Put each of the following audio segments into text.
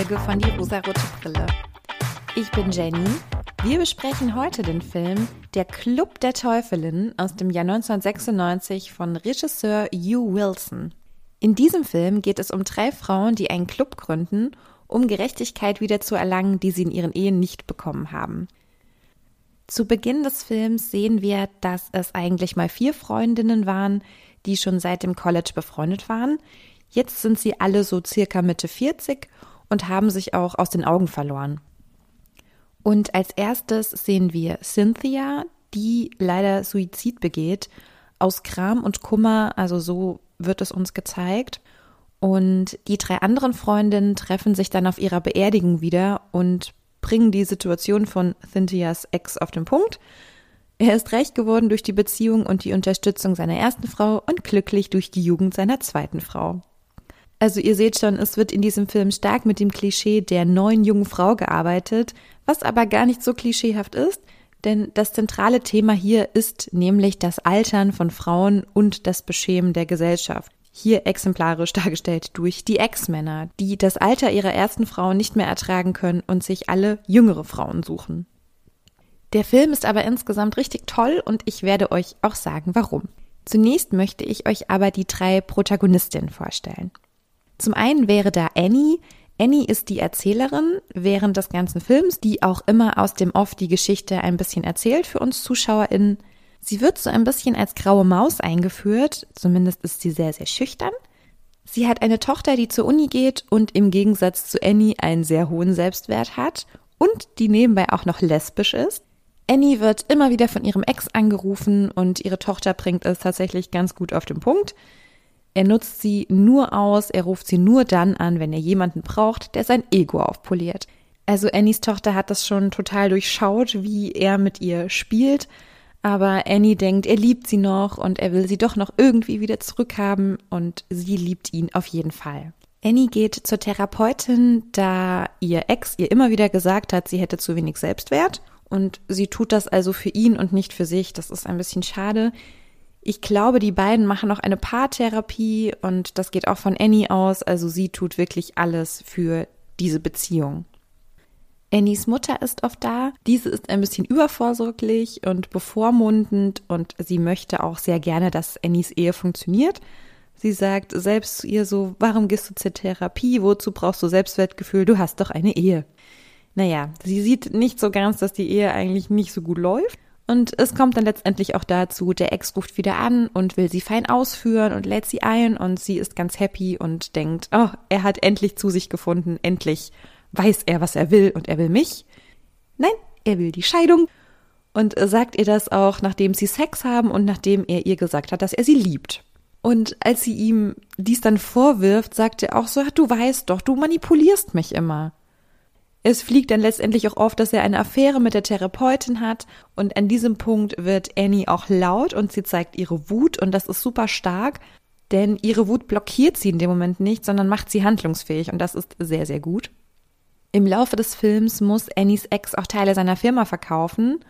Folge von Die rosarote Brille. Ich bin Jenny. Wir besprechen heute den Film Der Club der Teufelin aus dem Jahr 1996 von Regisseur Hugh Wilson. In diesem Film geht es um drei Frauen, die einen Club gründen, um Gerechtigkeit wieder zu erlangen, die sie in ihren Ehen nicht bekommen haben. Zu Beginn des Films sehen wir, dass es eigentlich mal vier Freundinnen waren, die schon seit dem College befreundet waren. Jetzt sind sie alle so circa Mitte 40 und haben sich auch aus den Augen verloren. Und als erstes sehen wir Cynthia, die leider Suizid begeht, aus Kram und Kummer, also so wird es uns gezeigt. Und die drei anderen Freundinnen treffen sich dann auf ihrer Beerdigung wieder und bringen die Situation von Cynthias Ex auf den Punkt. Er ist reich geworden durch die Beziehung und die Unterstützung seiner ersten Frau und glücklich durch die Jugend seiner zweiten Frau. Also ihr seht schon, es wird in diesem Film stark mit dem Klischee der neuen jungen Frau gearbeitet, was aber gar nicht so klischeehaft ist, denn das zentrale Thema hier ist nämlich das Altern von Frauen und das Beschämen der Gesellschaft. Hier exemplarisch dargestellt durch die Ex-Männer, die das Alter ihrer ersten Frau nicht mehr ertragen können und sich alle jüngere Frauen suchen. Der Film ist aber insgesamt richtig toll und ich werde euch auch sagen, warum. Zunächst möchte ich euch aber die drei Protagonistinnen vorstellen. Zum einen wäre da Annie. Annie ist die Erzählerin während des ganzen Films, die auch immer aus dem Off die Geschichte ein bisschen erzählt für uns ZuschauerInnen. Sie wird so ein bisschen als graue Maus eingeführt, zumindest ist sie sehr, sehr schüchtern. Sie hat eine Tochter, die zur Uni geht und im Gegensatz zu Annie einen sehr hohen Selbstwert hat und die nebenbei auch noch lesbisch ist. Annie wird immer wieder von ihrem Ex angerufen und ihre Tochter bringt es tatsächlich ganz gut auf den Punkt. Er nutzt sie nur aus, er ruft sie nur dann an, wenn er jemanden braucht, der sein Ego aufpoliert. Also Annies Tochter hat das schon total durchschaut, wie er mit ihr spielt. Aber Annie denkt, er liebt sie noch und er will sie doch noch irgendwie wieder zurückhaben und sie liebt ihn auf jeden Fall. Annie geht zur Therapeutin, da ihr Ex ihr immer wieder gesagt hat, sie hätte zu wenig Selbstwert und sie tut das also für ihn und nicht für sich. Das ist ein bisschen schade. Ich glaube, die beiden machen noch eine Paartherapie und das geht auch von Annie aus. Also sie tut wirklich alles für diese Beziehung. Annies Mutter ist oft da. Diese ist ein bisschen übervorsorglich und bevormundend und sie möchte auch sehr gerne, dass Annies Ehe funktioniert. Sie sagt selbst zu ihr so, warum gehst du zur Therapie? Wozu brauchst du Selbstwertgefühl? Du hast doch eine Ehe. Naja, sie sieht nicht so ganz, dass die Ehe eigentlich nicht so gut läuft und es kommt dann letztendlich auch dazu, der Ex ruft wieder an und will sie fein ausführen und lädt sie ein und sie ist ganz happy und denkt, oh, er hat endlich zu sich gefunden, endlich weiß er, was er will und er will mich. Nein, er will die Scheidung und sagt ihr das auch, nachdem sie Sex haben und nachdem er ihr gesagt hat, dass er sie liebt. Und als sie ihm dies dann vorwirft, sagt er auch so, du weißt doch, du manipulierst mich immer. Es fliegt dann letztendlich auch auf, dass er eine Affäre mit der Therapeutin hat und an diesem Punkt wird Annie auch laut und sie zeigt ihre Wut und das ist super stark, denn ihre Wut blockiert sie in dem Moment nicht, sondern macht sie handlungsfähig und das ist sehr, sehr gut. Im Laufe des Films muss Annies Ex auch Teile seiner Firma verkaufen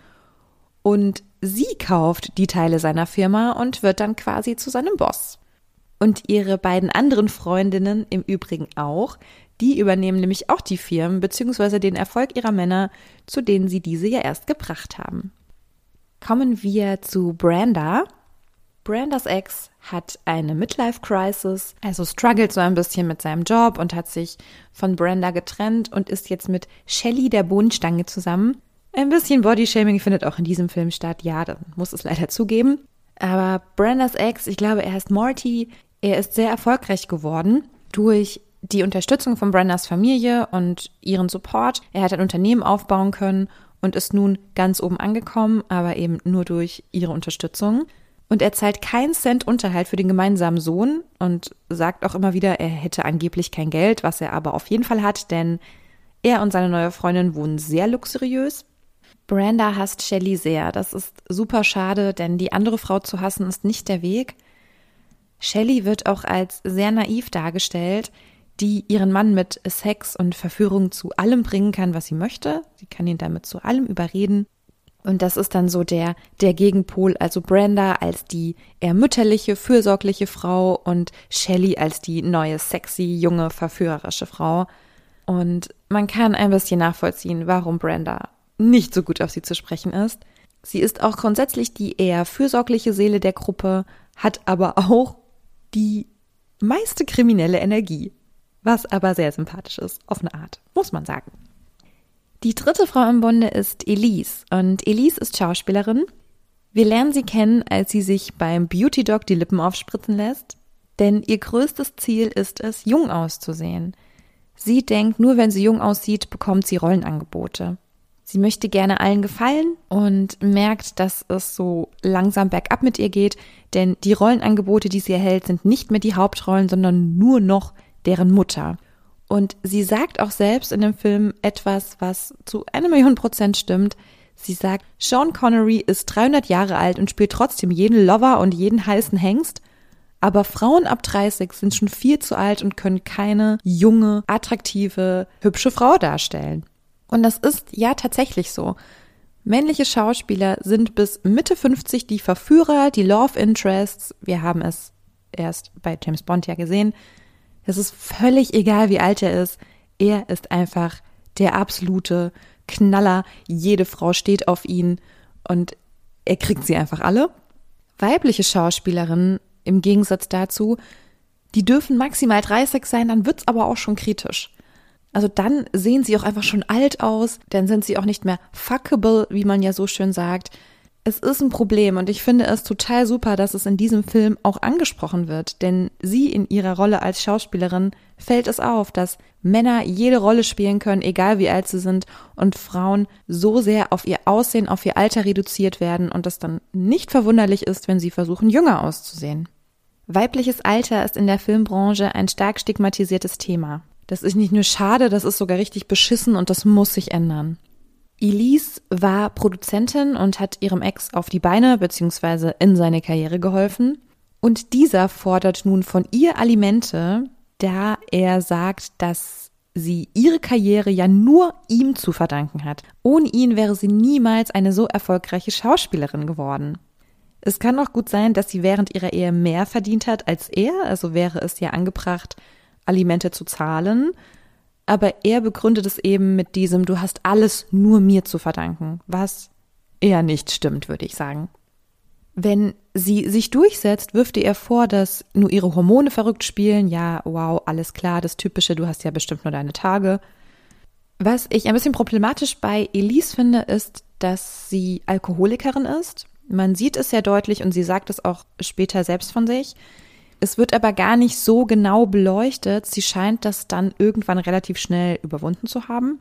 und sie kauft die Teile seiner Firma und wird dann quasi zu seinem Boss. Und ihre beiden anderen Freundinnen im Übrigen auch, die übernehmen nämlich auch die Firmen bzw. den Erfolg ihrer Männer, zu denen sie diese ja erst gebracht haben. Kommen wir zu Branda. Brandas Ex hat eine Midlife-Crisis, also struggelt so ein bisschen mit seinem Job und hat sich von Branda getrennt und ist jetzt mit Shelly der Bohnenstange zusammen. Ein bisschen Bodyshaming findet auch in diesem Film statt, ja, dann muss es leider zugeben. Aber Brandas Ex, ich glaube, er heißt Morty, er ist sehr erfolgreich geworden durch die Unterstützung von Brendas Familie und ihren Support. Er hat ein Unternehmen aufbauen können und ist nun ganz oben angekommen, aber eben nur durch ihre Unterstützung. Und er zahlt keinen Cent Unterhalt für den gemeinsamen Sohn und sagt auch immer wieder, er hätte angeblich kein Geld, was er aber auf jeden Fall hat, denn er und seine neue Freundin wohnen sehr luxuriös. Branda hasst Shelly sehr. Das ist super schade, denn die andere Frau zu hassen ist nicht der Weg. Shelly wird auch als sehr naiv dargestellt die ihren Mann mit Sex und Verführung zu allem bringen kann, was sie möchte. Sie kann ihn damit zu allem überreden. Und das ist dann so der, der Gegenpol, also Brenda als die eher mütterliche, fürsorgliche Frau und Shelley als die neue, sexy, junge, verführerische Frau. Und man kann ein bisschen nachvollziehen, warum Brenda nicht so gut auf sie zu sprechen ist. Sie ist auch grundsätzlich die eher fürsorgliche Seele der Gruppe, hat aber auch die meiste kriminelle Energie. Was aber sehr sympathisch ist, auf eine Art, muss man sagen. Die dritte Frau im Bunde ist Elise und Elise ist Schauspielerin. Wir lernen sie kennen, als sie sich beim Beauty Dog die Lippen aufspritzen lässt, denn ihr größtes Ziel ist es, jung auszusehen. Sie denkt, nur wenn sie jung aussieht, bekommt sie Rollenangebote. Sie möchte gerne allen gefallen und merkt, dass es so langsam bergab mit ihr geht, denn die Rollenangebote, die sie erhält, sind nicht mehr die Hauptrollen, sondern nur noch deren Mutter. Und sie sagt auch selbst in dem Film etwas, was zu einer Million Prozent stimmt. Sie sagt, Sean Connery ist 300 Jahre alt und spielt trotzdem jeden Lover und jeden heißen Hengst. Aber Frauen ab 30 sind schon viel zu alt und können keine junge, attraktive, hübsche Frau darstellen. Und das ist ja tatsächlich so. Männliche Schauspieler sind bis Mitte 50 die Verführer, die Love Interests. Wir haben es erst bei James Bond ja gesehen. Es ist völlig egal, wie alt er ist. Er ist einfach der absolute Knaller. Jede Frau steht auf ihn und er kriegt sie einfach alle. Weibliche Schauspielerinnen im Gegensatz dazu, die dürfen maximal 30 sein, dann wird's aber auch schon kritisch. Also dann sehen sie auch einfach schon alt aus, dann sind sie auch nicht mehr fuckable, wie man ja so schön sagt. Es ist ein Problem und ich finde es total super, dass es in diesem Film auch angesprochen wird, denn sie in ihrer Rolle als Schauspielerin fällt es auf, dass Männer jede Rolle spielen können, egal wie alt sie sind, und Frauen so sehr auf ihr Aussehen, auf ihr Alter reduziert werden und es dann nicht verwunderlich ist, wenn sie versuchen, jünger auszusehen. Weibliches Alter ist in der Filmbranche ein stark stigmatisiertes Thema. Das ist nicht nur schade, das ist sogar richtig beschissen und das muss sich ändern. Elise war Produzentin und hat ihrem Ex auf die Beine bzw. in seine Karriere geholfen. Und dieser fordert nun von ihr Alimente, da er sagt, dass sie ihre Karriere ja nur ihm zu verdanken hat. Ohne ihn wäre sie niemals eine so erfolgreiche Schauspielerin geworden. Es kann auch gut sein, dass sie während ihrer Ehe mehr verdient hat als er, also wäre es ja angebracht, Alimente zu zahlen. Aber er begründet es eben mit diesem, du hast alles nur mir zu verdanken, was eher nicht stimmt, würde ich sagen. Wenn sie sich durchsetzt, wirft er vor, dass nur ihre Hormone verrückt spielen. Ja, wow, alles klar, das Typische, du hast ja bestimmt nur deine Tage. Was ich ein bisschen problematisch bei Elise finde, ist, dass sie Alkoholikerin ist. Man sieht es sehr deutlich und sie sagt es auch später selbst von sich. Es wird aber gar nicht so genau beleuchtet. Sie scheint das dann irgendwann relativ schnell überwunden zu haben.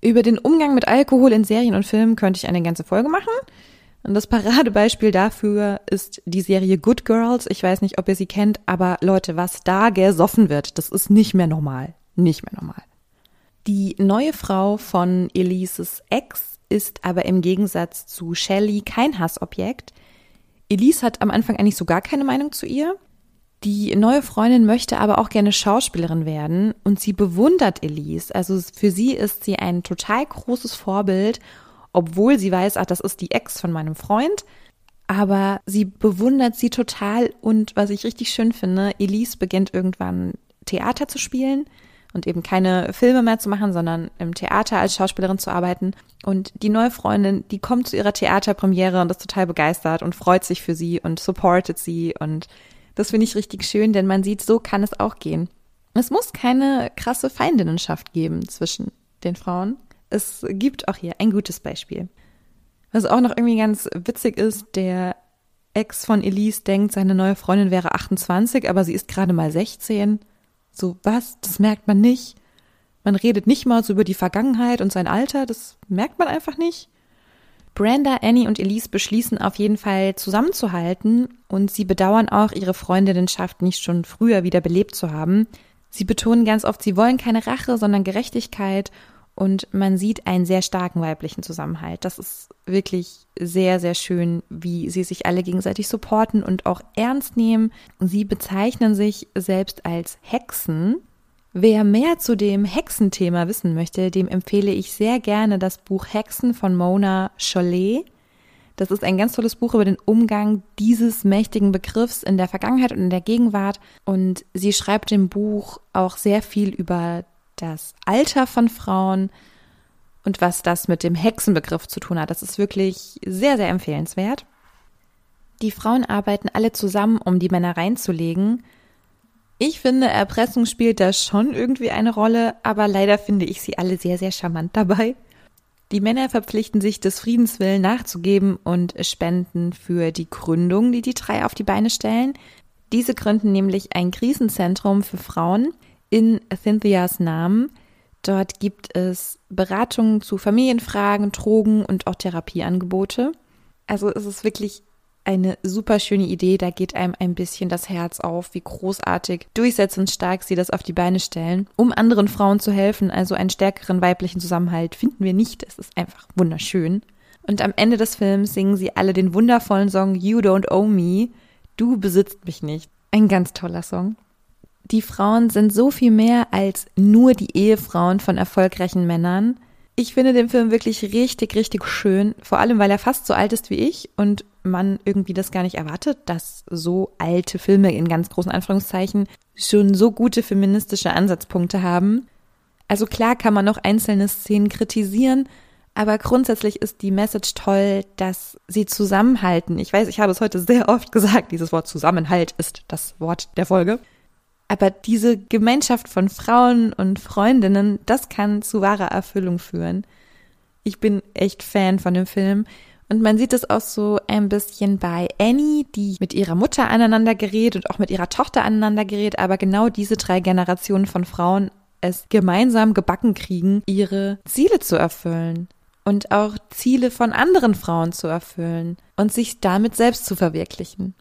Über den Umgang mit Alkohol in Serien und Filmen könnte ich eine ganze Folge machen. Und das Paradebeispiel dafür ist die Serie Good Girls. Ich weiß nicht, ob ihr sie kennt, aber Leute, was da gesoffen wird, das ist nicht mehr normal. Nicht mehr normal. Die neue Frau von Elises Ex ist aber im Gegensatz zu Shelley kein Hassobjekt. Elise hat am Anfang eigentlich so gar keine Meinung zu ihr. Die neue Freundin möchte aber auch gerne Schauspielerin werden und sie bewundert Elise. Also für sie ist sie ein total großes Vorbild, obwohl sie weiß, ach, das ist die Ex von meinem Freund. Aber sie bewundert sie total und was ich richtig schön finde, Elise beginnt irgendwann Theater zu spielen und eben keine Filme mehr zu machen, sondern im Theater als Schauspielerin zu arbeiten. Und die neue Freundin, die kommt zu ihrer Theaterpremiere und ist total begeistert und freut sich für sie und supportet sie und das finde ich richtig schön, denn man sieht, so kann es auch gehen. Es muss keine krasse Feindinnenschaft geben zwischen den Frauen. Es gibt auch hier ein gutes Beispiel. Was auch noch irgendwie ganz witzig ist, der Ex von Elise denkt, seine neue Freundin wäre 28, aber sie ist gerade mal 16. So, was? Das merkt man nicht. Man redet nicht mal so über die Vergangenheit und sein Alter, das merkt man einfach nicht. Brenda, Annie und Elise beschließen auf jeden Fall zusammenzuhalten und sie bedauern auch, ihre Freundinnenschaft nicht schon früher wieder belebt zu haben. Sie betonen ganz oft, sie wollen keine Rache, sondern Gerechtigkeit und man sieht einen sehr starken weiblichen Zusammenhalt. Das ist wirklich sehr, sehr schön, wie sie sich alle gegenseitig supporten und auch ernst nehmen. Sie bezeichnen sich selbst als Hexen Wer mehr zu dem Hexenthema wissen möchte, dem empfehle ich sehr gerne das Buch Hexen von Mona Chollet. Das ist ein ganz tolles Buch über den Umgang dieses mächtigen Begriffs in der Vergangenheit und in der Gegenwart. Und sie schreibt im Buch auch sehr viel über das Alter von Frauen und was das mit dem Hexenbegriff zu tun hat. Das ist wirklich sehr, sehr empfehlenswert. Die Frauen arbeiten alle zusammen, um die Männer reinzulegen. Ich finde, Erpressung spielt da schon irgendwie eine Rolle, aber leider finde ich sie alle sehr, sehr charmant dabei. Die Männer verpflichten sich, des Friedenswillen nachzugeben und spenden für die Gründung, die die drei auf die Beine stellen. Diese gründen nämlich ein Krisenzentrum für Frauen in Cynthias Namen. Dort gibt es Beratungen zu Familienfragen, Drogen und auch Therapieangebote. Also es ist wirklich eine super schöne Idee. Da geht einem ein bisschen das Herz auf, wie großartig, durchsetzungsstark sie das auf die Beine stellen, um anderen Frauen zu helfen. Also einen stärkeren weiblichen Zusammenhalt finden wir nicht. Es ist einfach wunderschön. Und am Ende des Films singen sie alle den wundervollen Song You Don't Owe Me. Du besitzt mich nicht. Ein ganz toller Song. Die Frauen sind so viel mehr als nur die Ehefrauen von erfolgreichen Männern. Ich finde den Film wirklich richtig, richtig schön, vor allem weil er fast so alt ist wie ich und man irgendwie das gar nicht erwartet, dass so alte Filme in ganz großen Anführungszeichen schon so gute feministische Ansatzpunkte haben. Also klar kann man noch einzelne Szenen kritisieren, aber grundsätzlich ist die Message toll, dass sie zusammenhalten. Ich weiß, ich habe es heute sehr oft gesagt, dieses Wort Zusammenhalt ist das Wort der Folge. Aber diese Gemeinschaft von Frauen und Freundinnen, das kann zu wahrer Erfüllung führen. Ich bin echt Fan von dem Film. Und man sieht es auch so ein bisschen bei Annie, die mit ihrer Mutter aneinander gerät und auch mit ihrer Tochter aneinander gerät, aber genau diese drei Generationen von Frauen es gemeinsam gebacken kriegen, ihre Ziele zu erfüllen und auch Ziele von anderen Frauen zu erfüllen und sich damit selbst zu verwirklichen.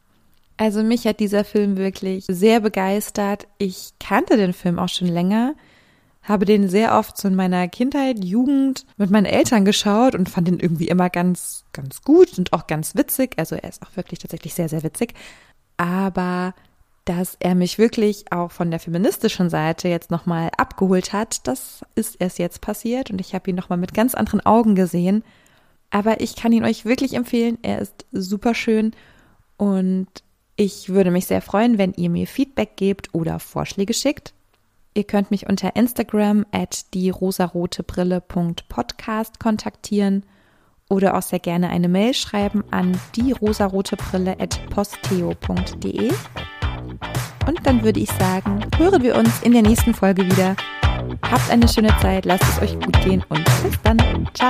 Also mich hat dieser Film wirklich sehr begeistert. Ich kannte den Film auch schon länger, habe den sehr oft so in meiner Kindheit, Jugend mit meinen Eltern geschaut und fand den irgendwie immer ganz, ganz gut und auch ganz witzig. Also er ist auch wirklich tatsächlich sehr, sehr witzig. Aber dass er mich wirklich auch von der feministischen Seite jetzt nochmal abgeholt hat, das ist erst jetzt passiert und ich habe ihn nochmal mit ganz anderen Augen gesehen. Aber ich kann ihn euch wirklich empfehlen. Er ist super schön und ich würde mich sehr freuen, wenn ihr mir Feedback gebt oder Vorschläge schickt. Ihr könnt mich unter Instagram at dierosarotebrille.podcast kontaktieren oder auch sehr gerne eine Mail schreiben an dierosarotebrille at posteo.de. Und dann würde ich sagen, hören wir uns in der nächsten Folge wieder. Habt eine schöne Zeit, lasst es euch gut gehen und bis dann. Ciao.